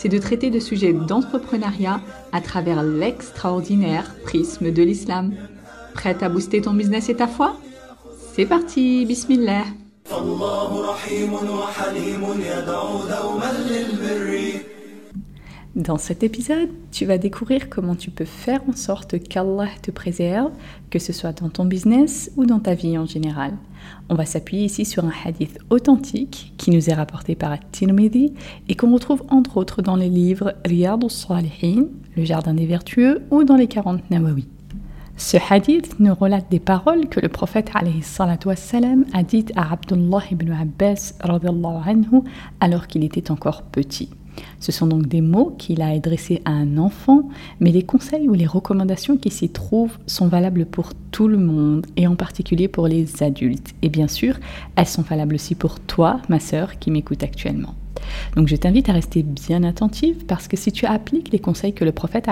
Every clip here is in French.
c'est de traiter de sujets d'entrepreneuriat à travers l'extraordinaire prisme de l'islam. Prête à booster ton business et ta foi? C'est parti, bismillah dans cet épisode, tu vas découvrir comment tu peux faire en sorte qu'Allah te préserve, que ce soit dans ton business ou dans ta vie en général. On va s'appuyer ici sur un hadith authentique qui nous est rapporté par At-Tirmidhi et qu'on retrouve entre autres dans les livres Riyad al-Salihin, Le Jardin des Vertueux ou dans les 40 Nawawi. Ce hadith nous relate des paroles que le prophète wassalam, a dites à Abdullah ibn Abbas anhu, alors qu'il était encore petit. Ce sont donc des mots qu'il a adressés à un enfant, mais les conseils ou les recommandations qui s'y trouvent sont valables pour tout le monde et en particulier pour les adultes. Et bien sûr, elles sont valables aussi pour toi, ma sœur, qui m'écoute actuellement. Donc je t'invite à rester bien attentive parce que si tu appliques les conseils que le prophète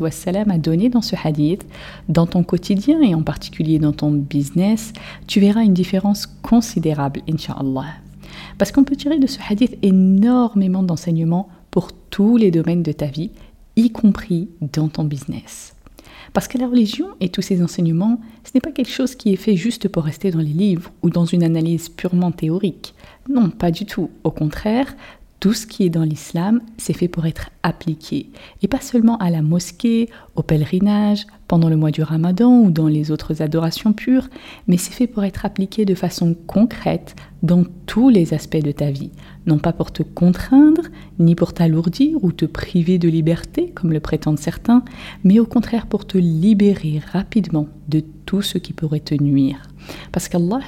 wassalam, a donnés dans ce hadith, dans ton quotidien et en particulier dans ton business, tu verras une différence considérable, inshallah. Parce qu'on peut tirer de ce hadith énormément d'enseignements pour tous les domaines de ta vie, y compris dans ton business. Parce que la religion et tous ses enseignements, ce n'est pas quelque chose qui est fait juste pour rester dans les livres ou dans une analyse purement théorique. Non, pas du tout. Au contraire, tout ce qui est dans l'islam, c'est fait pour être appliqué. Et pas seulement à la mosquée, au pèlerinage, pendant le mois du ramadan ou dans les autres adorations pures, mais c'est fait pour être appliqué de façon concrète dans tous les aspects de ta vie. Non pas pour te contraindre, ni pour t'alourdir ou te priver de liberté, comme le prétendent certains, mais au contraire pour te libérer rapidement de tout ce qui pourrait te nuire. Parce qu'Allah,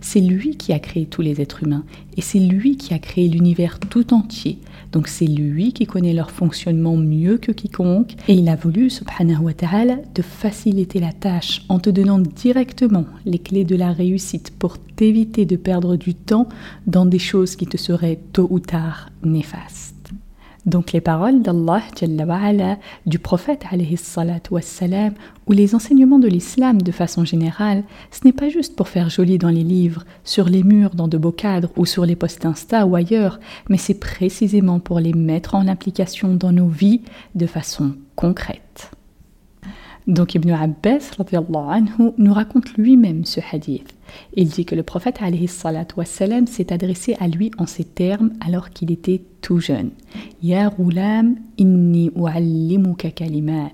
c'est lui qui a créé tous les êtres humains et c'est lui qui a créé l'univers tout entier. Donc c'est lui qui connaît leur fonctionnement mieux que quiconque et il a voulu, subhanahu wa ta'ala, de faciliter la tâche en te donnant directement les clés de la réussite pour t'éviter de perdre du temps dans des choses qui te seraient tôt ou tard néfastes. Donc les paroles d'Allah, du prophète ou les enseignements de l'islam de façon générale, ce n'est pas juste pour faire joli dans les livres, sur les murs, dans de beaux cadres ou sur les posts Insta ou ailleurs, mais c'est précisément pour les mettre en application dans nos vies de façon concrète. Donc Ibn Abbas anhu, nous raconte lui-même ce hadith. Il dit que le prophète wassalam, s'est adressé à lui en ces termes alors qu'il était tout jeune. Ya roulam inni u'allimuka kalimat.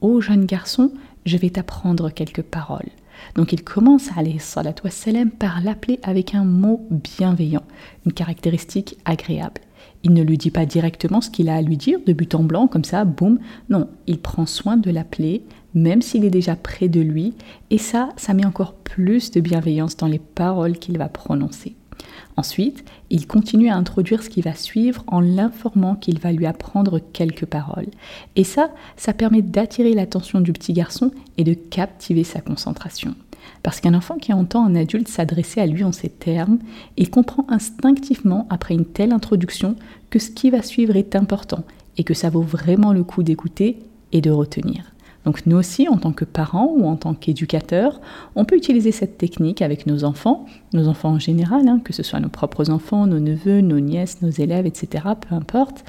Ô jeune garçon, je vais t'apprendre quelques paroles. Donc il commence wassalam, par l'appeler avec un mot bienveillant, une caractéristique agréable. Il ne lui dit pas directement ce qu'il a à lui dire de but en blanc, comme ça, boum. Non, il prend soin de l'appeler, même s'il est déjà près de lui, et ça, ça met encore plus de bienveillance dans les paroles qu'il va prononcer. Ensuite, il continue à introduire ce qui va suivre en l'informant qu'il va lui apprendre quelques paroles. Et ça, ça permet d'attirer l'attention du petit garçon et de captiver sa concentration. Parce qu'un enfant qui entend un adulte s'adresser à lui en ces termes, il comprend instinctivement, après une telle introduction, que ce qui va suivre est important et que ça vaut vraiment le coup d'écouter et de retenir. Donc nous aussi, en tant que parents ou en tant qu'éducateurs, on peut utiliser cette technique avec nos enfants, nos enfants en général, hein, que ce soit nos propres enfants, nos neveux, nos nièces, nos élèves, etc., peu importe.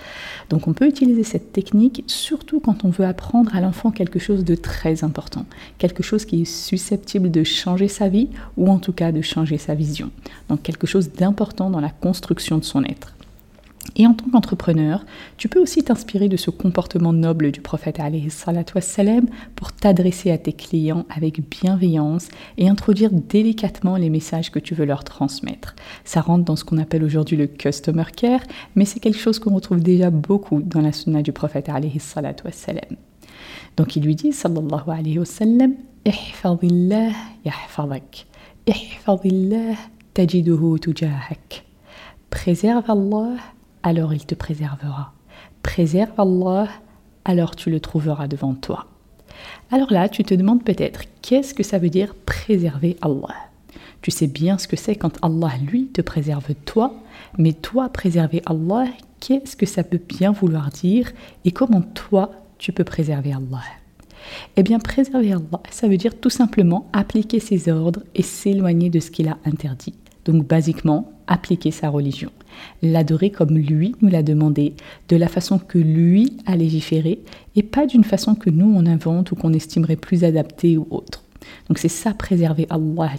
Donc on peut utiliser cette technique surtout quand on veut apprendre à l'enfant quelque chose de très important, quelque chose qui est susceptible de changer sa vie ou en tout cas de changer sa vision. Donc quelque chose d'important dans la construction de son être. Et en tant qu'entrepreneur, tu peux aussi t'inspirer de ce comportement noble du prophète pour t'adresser à tes clients avec bienveillance et introduire délicatement les messages que tu veux leur transmettre. Ça rentre dans ce qu'on appelle aujourd'hui le customer care, mais c'est quelque chose qu'on retrouve déjà beaucoup dans la sunna du prophète. Donc il lui dit sallallahu alayhi wa sallam tujahak Préserve Allah alors il te préservera. Préserve Allah, alors tu le trouveras devant toi. Alors là, tu te demandes peut-être qu'est-ce que ça veut dire préserver Allah? Tu sais bien ce que c'est quand Allah, lui, te préserve toi, mais toi, préserver Allah, qu'est-ce que ça peut bien vouloir dire et comment toi, tu peux préserver Allah? Eh bien, préserver Allah, ça veut dire tout simplement appliquer ses ordres et s'éloigner de ce qu'il a interdit. Donc, basiquement, appliquer sa religion. L'adorer comme lui nous l'a demandé, de la façon que lui a légiféré, et pas d'une façon que nous on invente ou qu'on estimerait plus adaptée ou autre. Donc c'est ça préserver Allah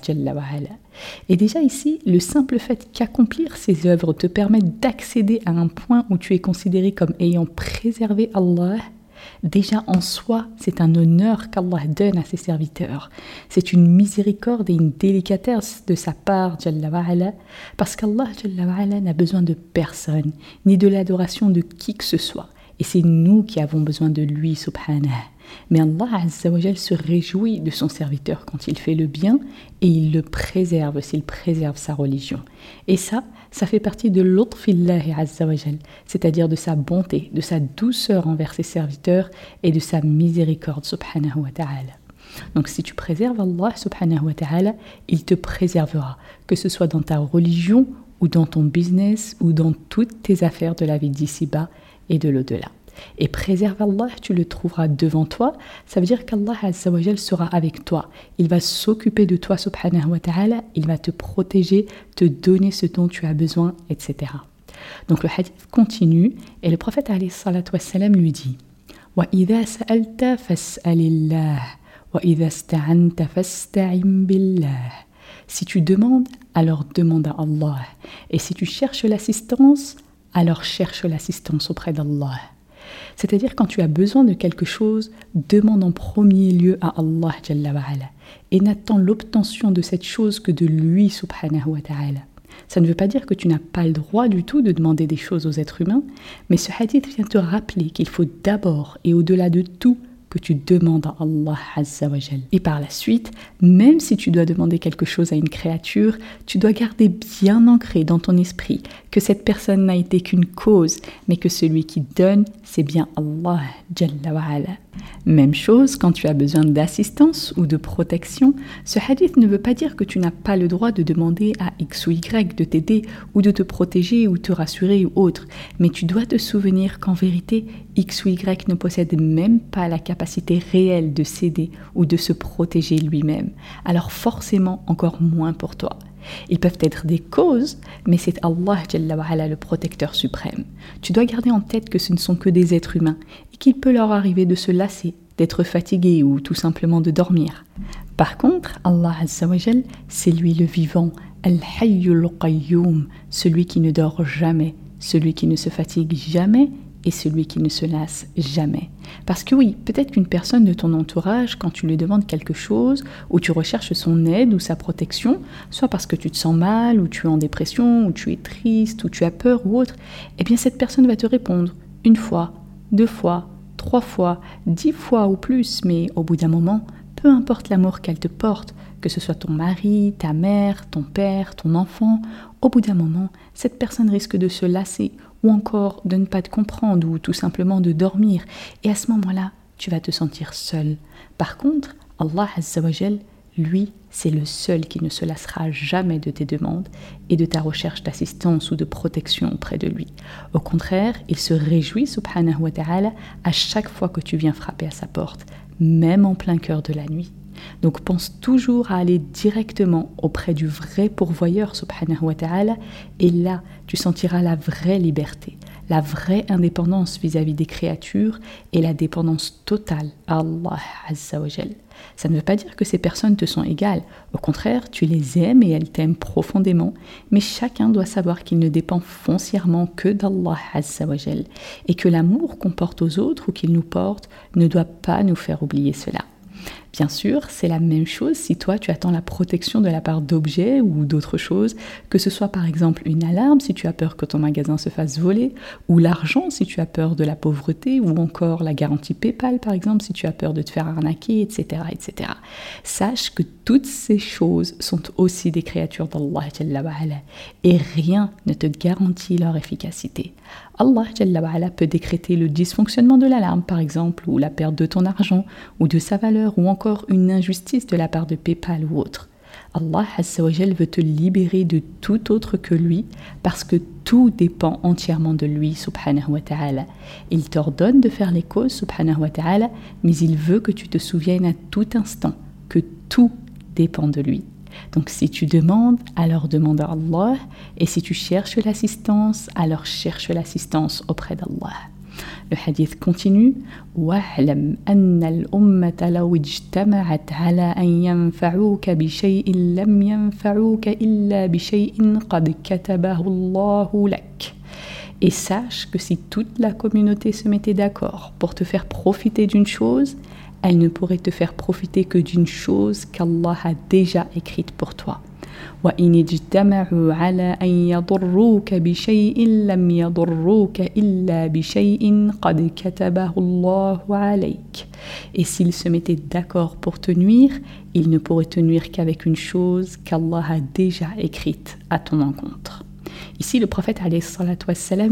Et déjà ici, le simple fait qu'accomplir ces œuvres te permette d'accéder à un point où tu es considéré comme ayant préservé Allah, Déjà en soi, c'est un honneur qu'Allah donne à ses serviteurs. C'est une miséricorde et une délicatesse de sa part, parce qu'Allah n'a besoin de personne, ni de l'adoration de qui que ce soit. Et c'est nous qui avons besoin de lui, subhanah. Mais Allah se réjouit de son serviteur quand il fait le bien et il le préserve s'il préserve sa religion. Et ça, ça fait partie de l'utfillahi azzawajal, c'est-à-dire de sa bonté, de sa douceur envers ses serviteurs et de sa miséricorde subhanahu wa ta'ala. Donc si tu préserves Allah subhanahu wa ta'ala, il te préservera, que ce soit dans ta religion ou dans ton business ou dans toutes tes affaires de la vie d'ici-bas et de l'au-delà. Et préserve Allah, tu le trouveras devant toi. Ça veut dire qu'Allah sera avec toi. Il va s'occuper de toi, subhanahu wa ta'ala. Il va te protéger, te donner ce dont tu as besoin, etc. Donc le hadith continue et le prophète wassalam, lui dit وَإِذَا سَأَلْتَ فَاسْأَلِ اللَّهِ وَإِذَا اسْتَعَنْتَ فَاسْتَعِنْ بِاللَّهِ Si tu demandes, alors demande à Allah. Et si tu cherches l'assistance, alors cherche l'assistance auprès d'Allah. C'est-à-dire quand tu as besoin de quelque chose, demande en premier lieu à Allah et n'attends l'obtention de cette chose que de lui subhanahu wa ta'ala. Ça ne veut pas dire que tu n'as pas le droit du tout de demander des choses aux êtres humains, mais ce hadith vient te rappeler qu'il faut d'abord et au-delà de tout que tu demandes à Allah Azzawajal. Et par la suite, même si tu dois demander quelque chose à une créature, tu dois garder bien ancré dans ton esprit que cette personne n'a été qu'une cause, mais que celui qui donne, c'est bien Allah Jalla même chose quand tu as besoin d'assistance ou de protection. Ce hadith ne veut pas dire que tu n'as pas le droit de demander à X ou Y de t'aider ou de te protéger ou te rassurer ou autre, mais tu dois te souvenir qu'en vérité, X ou Y ne possède même pas la capacité réelle de s'aider ou de se protéger lui-même. Alors forcément encore moins pour toi. Ils peuvent être des causes, mais c'est Allah le protecteur suprême. Tu dois garder en tête que ce ne sont que des êtres humains et qu'il peut leur arriver de se lasser, d'être fatigués ou tout simplement de dormir. Par contre, Allah c'est lui le vivant, celui qui ne dort jamais, celui qui ne se fatigue jamais et celui qui ne se lasse jamais. Parce que oui, peut-être qu'une personne de ton entourage, quand tu lui demandes quelque chose, ou tu recherches son aide ou sa protection, soit parce que tu te sens mal, ou tu es en dépression, ou tu es triste, ou tu as peur ou autre, eh bien cette personne va te répondre une fois, deux fois, trois fois, dix fois ou plus, mais au bout d'un moment, peu importe l'amour qu'elle te porte, que ce soit ton mari, ta mère, ton père, ton enfant, au bout d'un moment, cette personne risque de se lasser ou encore de ne pas te comprendre ou tout simplement de dormir. Et à ce moment-là, tu vas te sentir seul. Par contre, Allah Azzawajal, lui, c'est le seul qui ne se lassera jamais de tes demandes et de ta recherche d'assistance ou de protection auprès de lui. Au contraire, il se réjouit, subhanahu wa ta'ala, à chaque fois que tu viens frapper à sa porte, même en plein cœur de la nuit. Donc pense toujours à aller directement auprès du vrai pourvoyeur, subhanahu wa ta'ala, et là, tu sentiras la vraie liberté, la vraie indépendance vis-à-vis des créatures et la dépendance totale à Allah Azza wa Ça ne veut pas dire que ces personnes te sont égales. Au contraire, tu les aimes et elles t'aiment profondément. Mais chacun doit savoir qu'il ne dépend foncièrement que d'Allah Azza wa Et que l'amour qu'on porte aux autres ou qu'ils nous portent ne doit pas nous faire oublier cela. Bien sûr, c'est la même chose si toi tu attends la protection de la part d'objets ou d'autres choses, que ce soit par exemple une alarme si tu as peur que ton magasin se fasse voler, ou l'argent si tu as peur de la pauvreté, ou encore la garantie PayPal par exemple si tu as peur de te faire arnaquer, etc. etc. Sache que toutes ces choses sont aussi des créatures d'Allah et rien ne te garantit leur efficacité. Allah peut décréter le dysfonctionnement de l'alarme par exemple, ou la perte de ton argent, ou de sa valeur, ou encore une injustice de la part de PayPal ou autre. Allah veut te libérer de tout autre que lui parce que tout dépend entièrement de lui subhanahu wa ta'ala. Il t'ordonne de faire les causes subhanahu wa ta'ala mais il veut que tu te souviennes à tout instant que tout dépend de lui. Donc si tu demandes, alors demande à Allah. Et si tu cherches l'assistance, alors cherche l'assistance auprès d'Allah. Le hadith continue واعلم أن الأمة لو اجتمعت على أن ينفعوك بشيء لم ينفعوك إلا بشيء قد كتبه الله لك. Et sache que si toute la communauté se mettait d'accord pour te faire profiter d'une chose, elle ne pourrait te faire profiter que d'une chose qu'Allah a déjà écrite pour toi. Et s'ils se mettaient d'accord pour te nuire, ils ne pourraient te nuire qu'avec une chose qu'Allah a déjà écrite à ton encontre. Ici, le prophète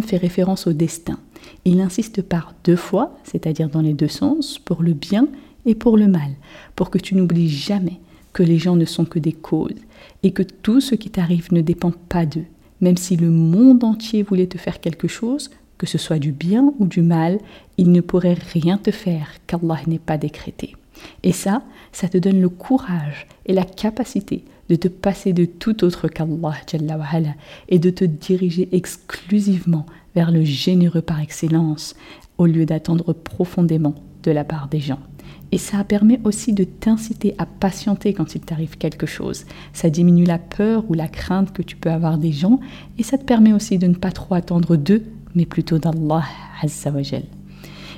fait référence au destin. Il insiste par deux fois, c'est-à-dire dans les deux sens, pour le bien et pour le mal, pour que tu n'oublies jamais que les gens ne sont que des causes et que tout ce qui t'arrive ne dépend pas d'eux. Même si le monde entier voulait te faire quelque chose, que ce soit du bien ou du mal, il ne pourrait rien te faire qu'Allah n'ait pas décrété. Et ça, ça te donne le courage et la capacité de te passer de tout autre qu'Allah et de te diriger exclusivement vers le généreux par excellence au lieu d'attendre profondément de la part des gens. Et ça permet aussi de t'inciter à patienter quand il t'arrive quelque chose. Ça diminue la peur ou la crainte que tu peux avoir des gens et ça te permet aussi de ne pas trop attendre d'eux, mais plutôt d'Allah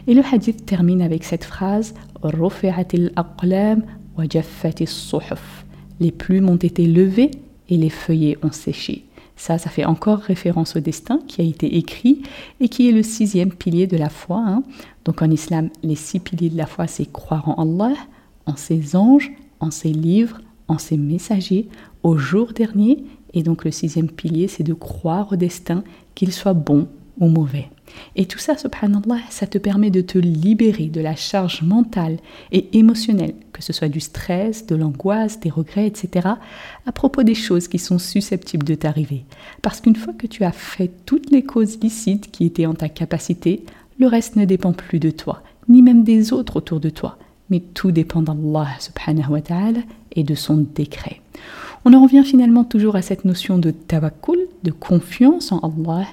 Et le hadith termine avec cette phrase Les plumes ont été levées et les feuillets ont séché. Ça, ça fait encore référence au destin qui a été écrit et qui est le sixième pilier de la foi. Hein. Donc en islam, les six piliers de la foi, c'est croire en Allah, en ses anges, en ses livres, en ses messagers, au jour dernier. Et donc le sixième pilier, c'est de croire au destin, qu'il soit bon ou mauvais. Et tout ça, subhanallah, ça te permet de te libérer de la charge mentale et émotionnelle, que ce soit du stress, de l'angoisse, des regrets, etc., à propos des choses qui sont susceptibles de t'arriver. Parce qu'une fois que tu as fait toutes les causes licites qui étaient en ta capacité, le reste ne dépend plus de toi, ni même des autres autour de toi, mais tout dépend d'Allah subhanahu wa ta'ala et de son décret. On en revient finalement toujours à cette notion de tawakkul, de confiance en Allah,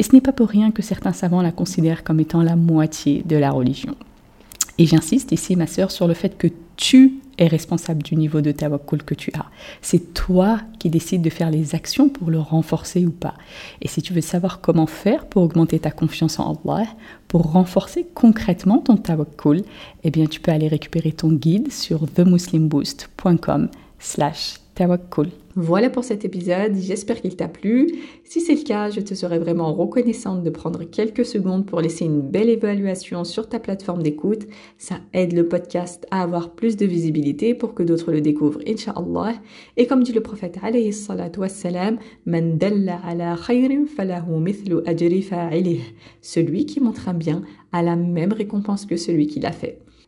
et ce n'est pas pour rien que certains savants la considèrent comme étant la moitié de la religion. Et j'insiste ici, ma sœur, sur le fait que tu es responsable du niveau de tawakkul que tu as. C'est toi qui décides de faire les actions pour le renforcer ou pas. Et si tu veux savoir comment faire pour augmenter ta confiance en Allah, pour renforcer concrètement ton tawakkul, eh bien tu peux aller récupérer ton guide sur themuslimboost.com slash voilà pour cet épisode, j'espère qu'il t'a plu. Si c'est le cas, je te serais vraiment reconnaissante de prendre quelques secondes pour laisser une belle évaluation sur ta plateforme d'écoute. Ça aide le podcast à avoir plus de visibilité pour que d'autres le découvrent. Et comme dit le prophète alayhi salatu wassalam, Man ala khayrin falahu mithlu ajri Celui qui montre un bien a la même récompense que celui qui l'a fait.